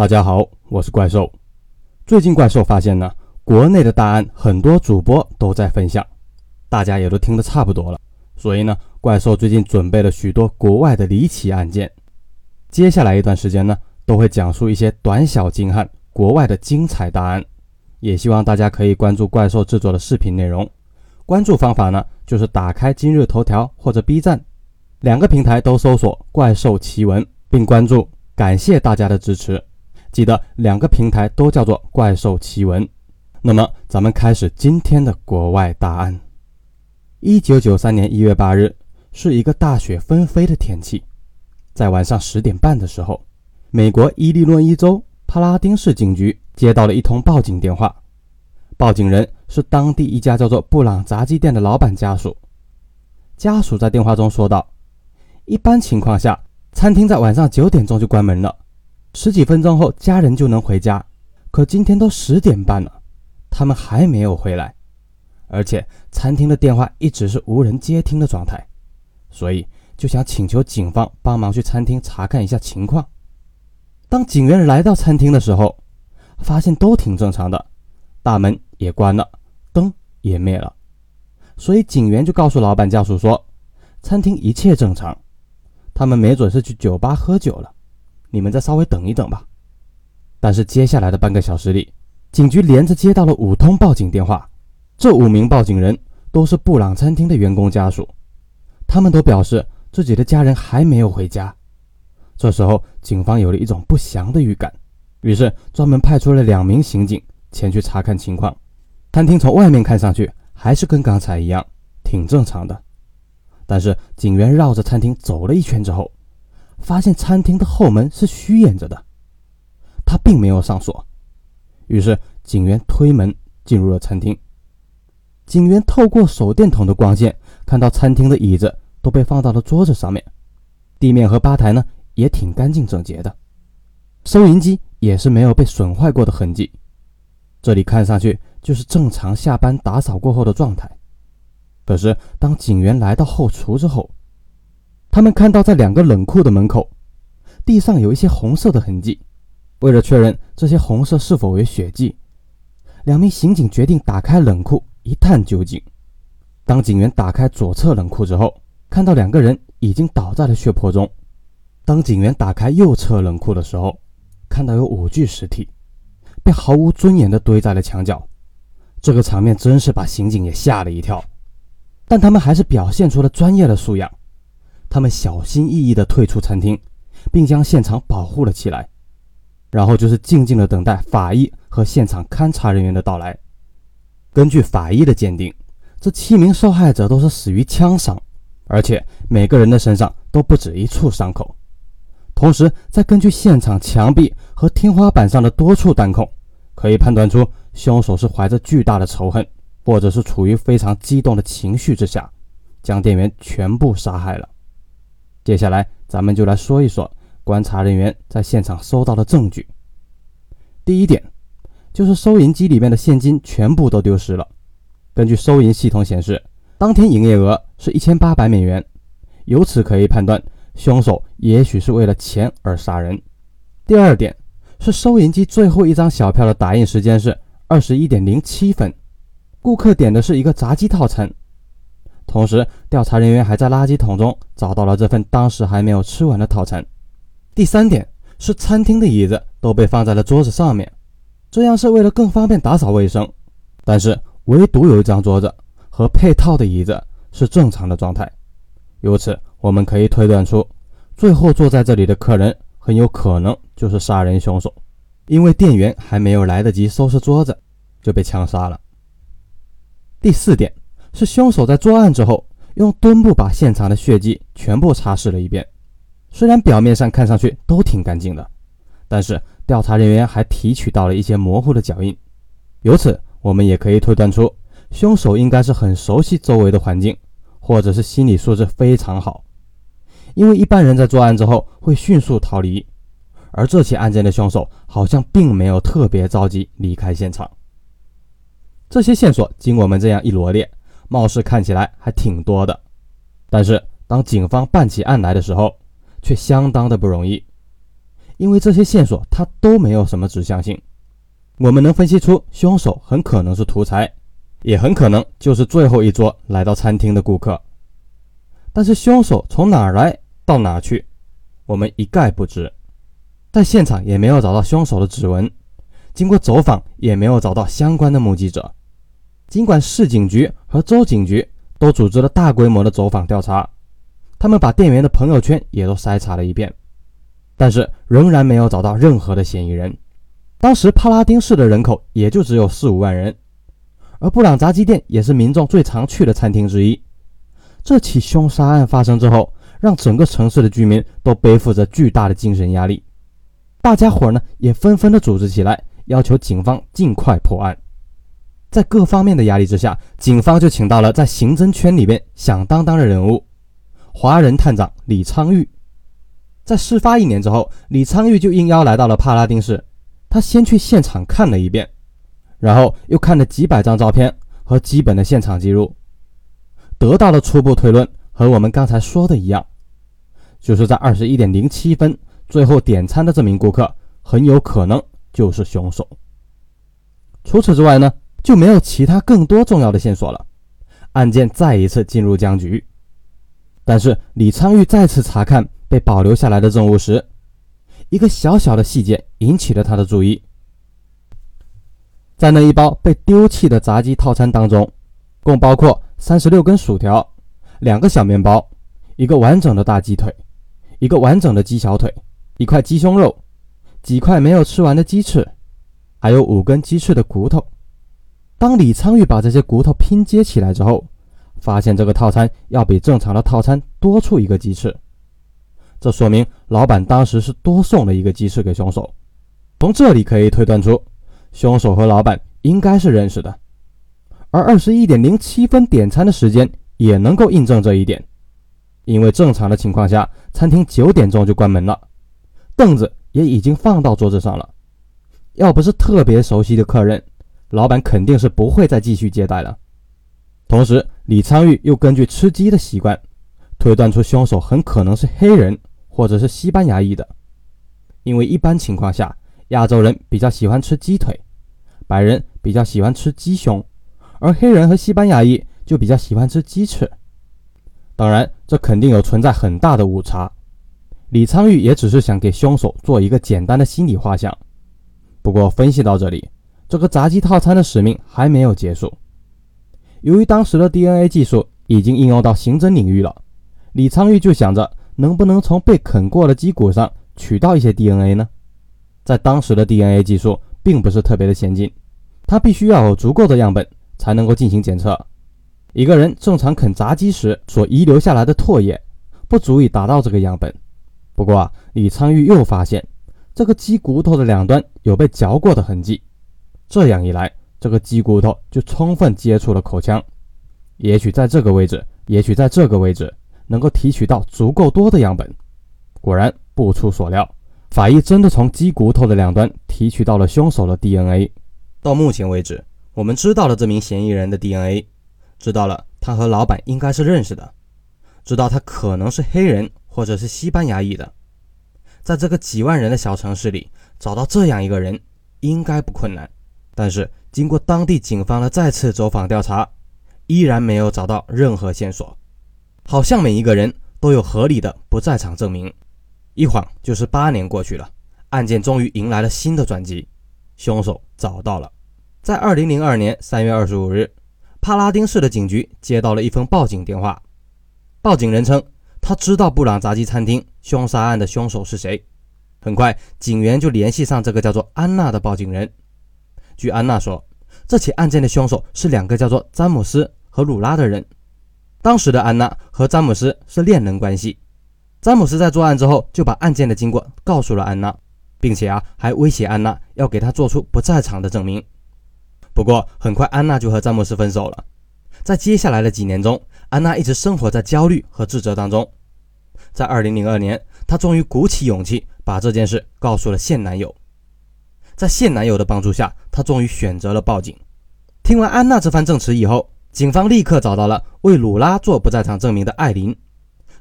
大家好，我是怪兽。最近怪兽发现呢，国内的大案很多主播都在分享，大家也都听得差不多了。所以呢，怪兽最近准备了许多国外的离奇案件。接下来一段时间呢，都会讲述一些短小精悍、国外的精彩大案。也希望大家可以关注怪兽制作的视频内容。关注方法呢，就是打开今日头条或者 B 站，两个平台都搜索“怪兽奇闻”并关注。感谢大家的支持。记得两个平台都叫做“怪兽奇闻”。那么，咱们开始今天的国外大案。一九九三年一月八日，是一个大雪纷飞的天气。在晚上十点半的时候，美国伊利诺伊州帕拉丁市警局接到了一通报警电话。报警人是当地一家叫做布朗炸鸡店的老板家属。家属在电话中说道：“一般情况下，餐厅在晚上九点钟就关门了，十几分钟后家人就能回家。可今天都十点半了，他们还没有回来。”而且餐厅的电话一直是无人接听的状态，所以就想请求警方帮忙去餐厅查看一下情况。当警员来到餐厅的时候，发现都挺正常的，大门也关了，灯也灭了，所以警员就告诉老板家属说，餐厅一切正常，他们没准是去酒吧喝酒了，你们再稍微等一等吧。但是接下来的半个小时里，警局连着接到了五通报警电话。这五名报警人都是布朗餐厅的员工家属，他们都表示自己的家人还没有回家。这时候，警方有了一种不祥的预感，于是专门派出了两名刑警前去查看情况。餐厅从外面看上去还是跟刚才一样，挺正常的。但是警员绕着餐厅走了一圈之后，发现餐厅的后门是虚掩着的，他并没有上锁。于是警员推门进入了餐厅。警员透过手电筒的光线，看到餐厅的椅子都被放到了桌子上面，地面和吧台呢也挺干净整洁的，收银机也是没有被损坏过的痕迹，这里看上去就是正常下班打扫过后的状态。可是当警员来到后厨之后，他们看到在两个冷库的门口，地上有一些红色的痕迹。为了确认这些红色是否为血迹，两名刑警决定打开冷库。一探究竟。当警员打开左侧冷库之后，看到两个人已经倒在了血泊中。当警员打开右侧冷库的时候，看到有五具尸体被毫无尊严地堆在了墙角。这个场面真是把刑警也吓了一跳，但他们还是表现出了专业的素养。他们小心翼翼地退出餐厅，并将现场保护了起来。然后就是静静地等待法医和现场勘查人员的到来。根据法医的鉴定，这七名受害者都是死于枪伤，而且每个人的身上都不止一处伤口。同时，再根据现场墙壁和天花板上的多处弹孔，可以判断出凶手是怀着巨大的仇恨，或者是处于非常激动的情绪之下，将店员全部杀害了。接下来，咱们就来说一说观察人员在现场搜到的证据。第一点。就是收银机里面的现金全部都丢失了。根据收银系统显示，当天营业额是一千八百美元，由此可以判断凶手也许是为了钱而杀人。第二点是收银机最后一张小票的打印时间是二十一点零七分，顾客点的是一个炸鸡套餐。同时，调查人员还在垃圾桶中找到了这份当时还没有吃完的套餐。第三点是餐厅的椅子都被放在了桌子上面。这样是为了更方便打扫卫生，但是唯独有一张桌子和配套的椅子是正常的状态。由此，我们可以推断出，最后坐在这里的客人很有可能就是杀人凶手，因为店员还没有来得及收拾桌子就被枪杀了。第四点是凶手在作案之后用墩布把现场的血迹全部擦拭了一遍，虽然表面上看上去都挺干净的，但是。调查人员还提取到了一些模糊的脚印，由此我们也可以推断出，凶手应该是很熟悉周围的环境，或者是心理素质非常好。因为一般人在作案之后会迅速逃离，而这起案件的凶手好像并没有特别着急离开现场。这些线索经我们这样一罗列，貌似看起来还挺多的，但是当警方办起案来的时候，却相当的不容易。因为这些线索它都没有什么指向性。我们能分析出凶手很可能是图财，也很可能就是最后一桌来到餐厅的顾客。但是凶手从哪儿来到哪儿去，我们一概不知。在现场也没有找到凶手的指纹，经过走访也没有找到相关的目击者。尽管市警局和州警局都组织了大规模的走访调查，他们把店员的朋友圈也都筛查了一遍，但是仍然没有找到任何的嫌疑人。当时帕拉丁市的人口也就只有四五万人，而布朗炸鸡店也是民众最常去的餐厅之一。这起凶杀案发生之后，让整个城市的居民都背负着巨大的精神压力，大家伙呢也纷纷的组织起来，要求警方尽快破案。在各方面的压力之下，警方就请到了在刑侦圈里面响当当的人物——华人探长李昌钰。在事发一年之后，李昌钰就应邀来到了帕拉丁市。他先去现场看了一遍，然后又看了几百张照片和基本的现场记录，得到了初步推论，和我们刚才说的一样，就是在二十一点零七分最后点餐的这名顾客很有可能就是凶手。除此之外呢？就没有其他更多重要的线索了，案件再一次进入僵局。但是李昌钰再次查看被保留下来的证物时，一个小小的细节引起了他的注意。在那一包被丢弃的炸鸡套餐当中，共包括三十六根薯条、两个小面包、一个完整的大鸡腿、一个完整的鸡小腿、一块鸡胸肉、几块没有吃完的鸡翅，还有五根鸡翅的骨头。当李昌钰把这些骨头拼接起来之后，发现这个套餐要比正常的套餐多出一个鸡翅，这说明老板当时是多送了一个鸡翅给凶手。从这里可以推断出，凶手和老板应该是认识的。而二十一点零七分点餐的时间也能够印证这一点，因为正常的情况下，餐厅九点钟就关门了，凳子也已经放到桌子上了。要不是特别熟悉的客人。老板肯定是不会再继续接待了。同时，李昌钰又根据吃鸡的习惯，推断出凶手很可能是黑人或者是西班牙裔的。因为一般情况下，亚洲人比较喜欢吃鸡腿，白人比较喜欢吃鸡胸，而黑人和西班牙裔就比较喜欢吃鸡翅。当然，这肯定有存在很大的误差。李昌钰也只是想给凶手做一个简单的心理画像。不过，分析到这里。这个炸鸡套餐的使命还没有结束。由于当时的 DNA 技术已经应用到刑侦领域了，李昌钰就想着能不能从被啃过的鸡骨上取到一些 DNA 呢？在当时的 DNA 技术并不是特别的先进，他必须要有足够的样本才能够进行检测。一个人正常啃炸鸡时所遗留下来的唾液不足以达到这个样本。不过啊，李昌钰又发现这个鸡骨头的两端有被嚼过的痕迹。这样一来，这个鸡骨头就充分接触了口腔，也许在这个位置，也许在这个位置，能够提取到足够多的样本。果然不出所料，法医真的从鸡骨头的两端提取到了凶手的 DNA。到目前为止，我们知道了这名嫌疑人的 DNA，知道了他和老板应该是认识的，知道他可能是黑人或者是西班牙裔的。在这个几万人的小城市里，找到这样一个人应该不困难。但是，经过当地警方的再次走访调查，依然没有找到任何线索。好像每一个人都有合理的不在场证明。一晃就是八年过去了，案件终于迎来了新的转机，凶手找到了。在二零零二年三月二十五日，帕拉丁市的警局接到了一封报警电话。报警人称，他知道布朗炸鸡餐厅凶杀案的凶手是谁。很快，警员就联系上这个叫做安娜的报警人。据安娜说，这起案件的凶手是两个叫做詹姆斯和鲁拉的人。当时的安娜和詹姆斯是恋人关系。詹姆斯在作案之后就把案件的经过告诉了安娜，并且啊还威胁安娜要给他做出不在场的证明。不过很快安娜就和詹姆斯分手了。在接下来的几年中，安娜一直生活在焦虑和自责当中。在2002年，她终于鼓起勇气把这件事告诉了现男友。在现男友的帮助下，她终于选择了报警。听完安娜这番证词以后，警方立刻找到了为鲁拉做不在场证明的艾琳。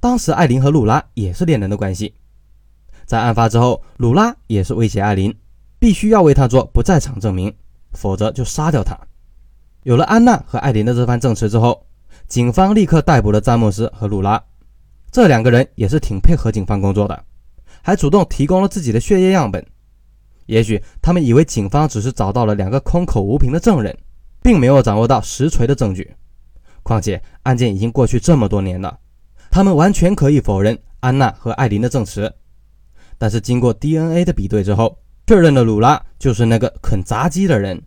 当时艾琳和鲁拉也是恋人的关系。在案发之后，鲁拉也是威胁艾琳，必须要为他做不在场证明，否则就杀掉他。有了安娜和艾琳的这番证词之后，警方立刻逮捕了詹姆斯和鲁拉。这两个人也是挺配合警方工作的，还主动提供了自己的血液样本。也许他们以为警方只是找到了两个空口无凭的证人，并没有掌握到实锤的证据。况且案件已经过去这么多年了，他们完全可以否认安娜和艾琳的证词。但是经过 DNA 的比对之后，确认了鲁拉就是那个啃炸鸡的人。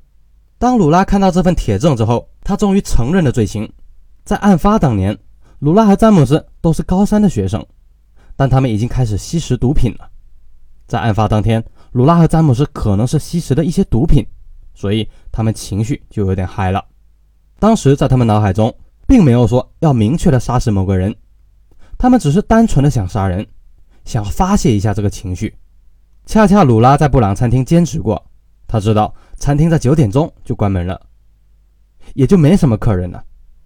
当鲁拉看到这份铁证之后，他终于承认了罪行。在案发当年，鲁拉和詹姆斯都是高三的学生，但他们已经开始吸食毒品了。在案发当天，鲁拉和詹姆斯可能是吸食了一些毒品，所以他们情绪就有点嗨了。当时在他们脑海中，并没有说要明确的杀死某个人，他们只是单纯的想杀人。想发泄一下这个情绪，恰恰鲁拉在布朗餐厅兼职过，他知道餐厅在九点钟就关门了，也就没什么客人了。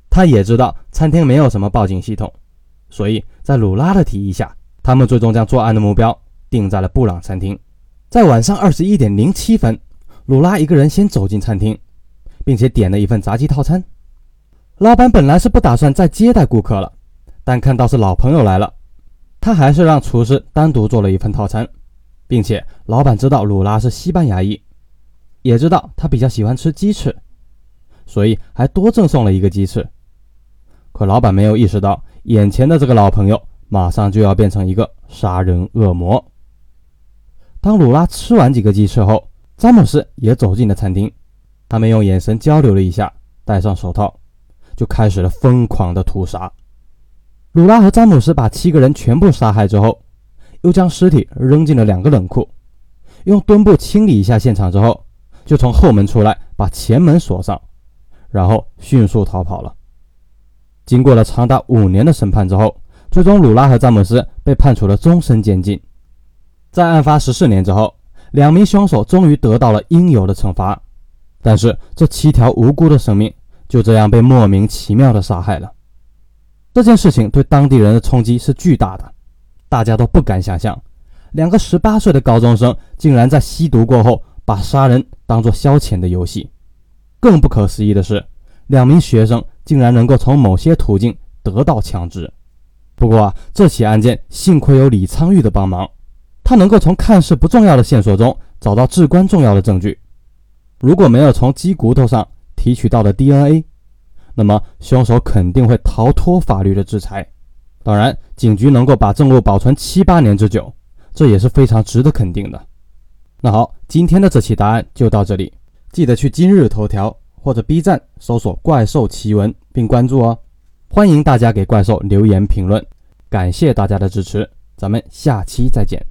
他也知道餐厅没有什么报警系统，所以在鲁拉的提议下，他们最终将作案的目标定在了布朗餐厅。在晚上二十一点零七分，鲁拉一个人先走进餐厅，并且点了一份炸鸡套餐。老板本来是不打算再接待顾客了，但看到是老朋友来了。他还是让厨师单独做了一份套餐，并且老板知道鲁拉是西班牙裔，也知道他比较喜欢吃鸡翅，所以还多赠送了一个鸡翅。可老板没有意识到，眼前的这个老朋友马上就要变成一个杀人恶魔。当鲁拉吃完几个鸡翅后，詹姆斯也走进了餐厅，他们用眼神交流了一下，戴上手套，就开始了疯狂的屠杀。鲁拉和詹姆斯把七个人全部杀害之后，又将尸体扔进了两个冷库，用墩布清理一下现场之后，就从后门出来，把前门锁上，然后迅速逃跑了。经过了长达五年的审判之后，最终鲁拉和詹姆斯被判处了终身监禁。在案发十四年之后，两名凶手终于得到了应有的惩罚，但是这七条无辜的生命就这样被莫名其妙的杀害了。这件事情对当地人的冲击是巨大的，大家都不敢想象，两个十八岁的高中生竟然在吸毒过后把杀人当作消遣的游戏。更不可思议的是，两名学生竟然能够从某些途径得到枪支。不过啊，这起案件幸亏有李昌钰的帮忙，他能够从看似不重要的线索中找到至关重要的证据。如果没有从鸡骨头上提取到的 DNA，那么，凶手肯定会逃脱法律的制裁。当然，警局能够把证物保存七八年之久，这也是非常值得肯定的。那好，今天的这期答案就到这里，记得去今日头条或者 B 站搜索“怪兽奇闻”并关注哦。欢迎大家给怪兽留言评论，感谢大家的支持，咱们下期再见。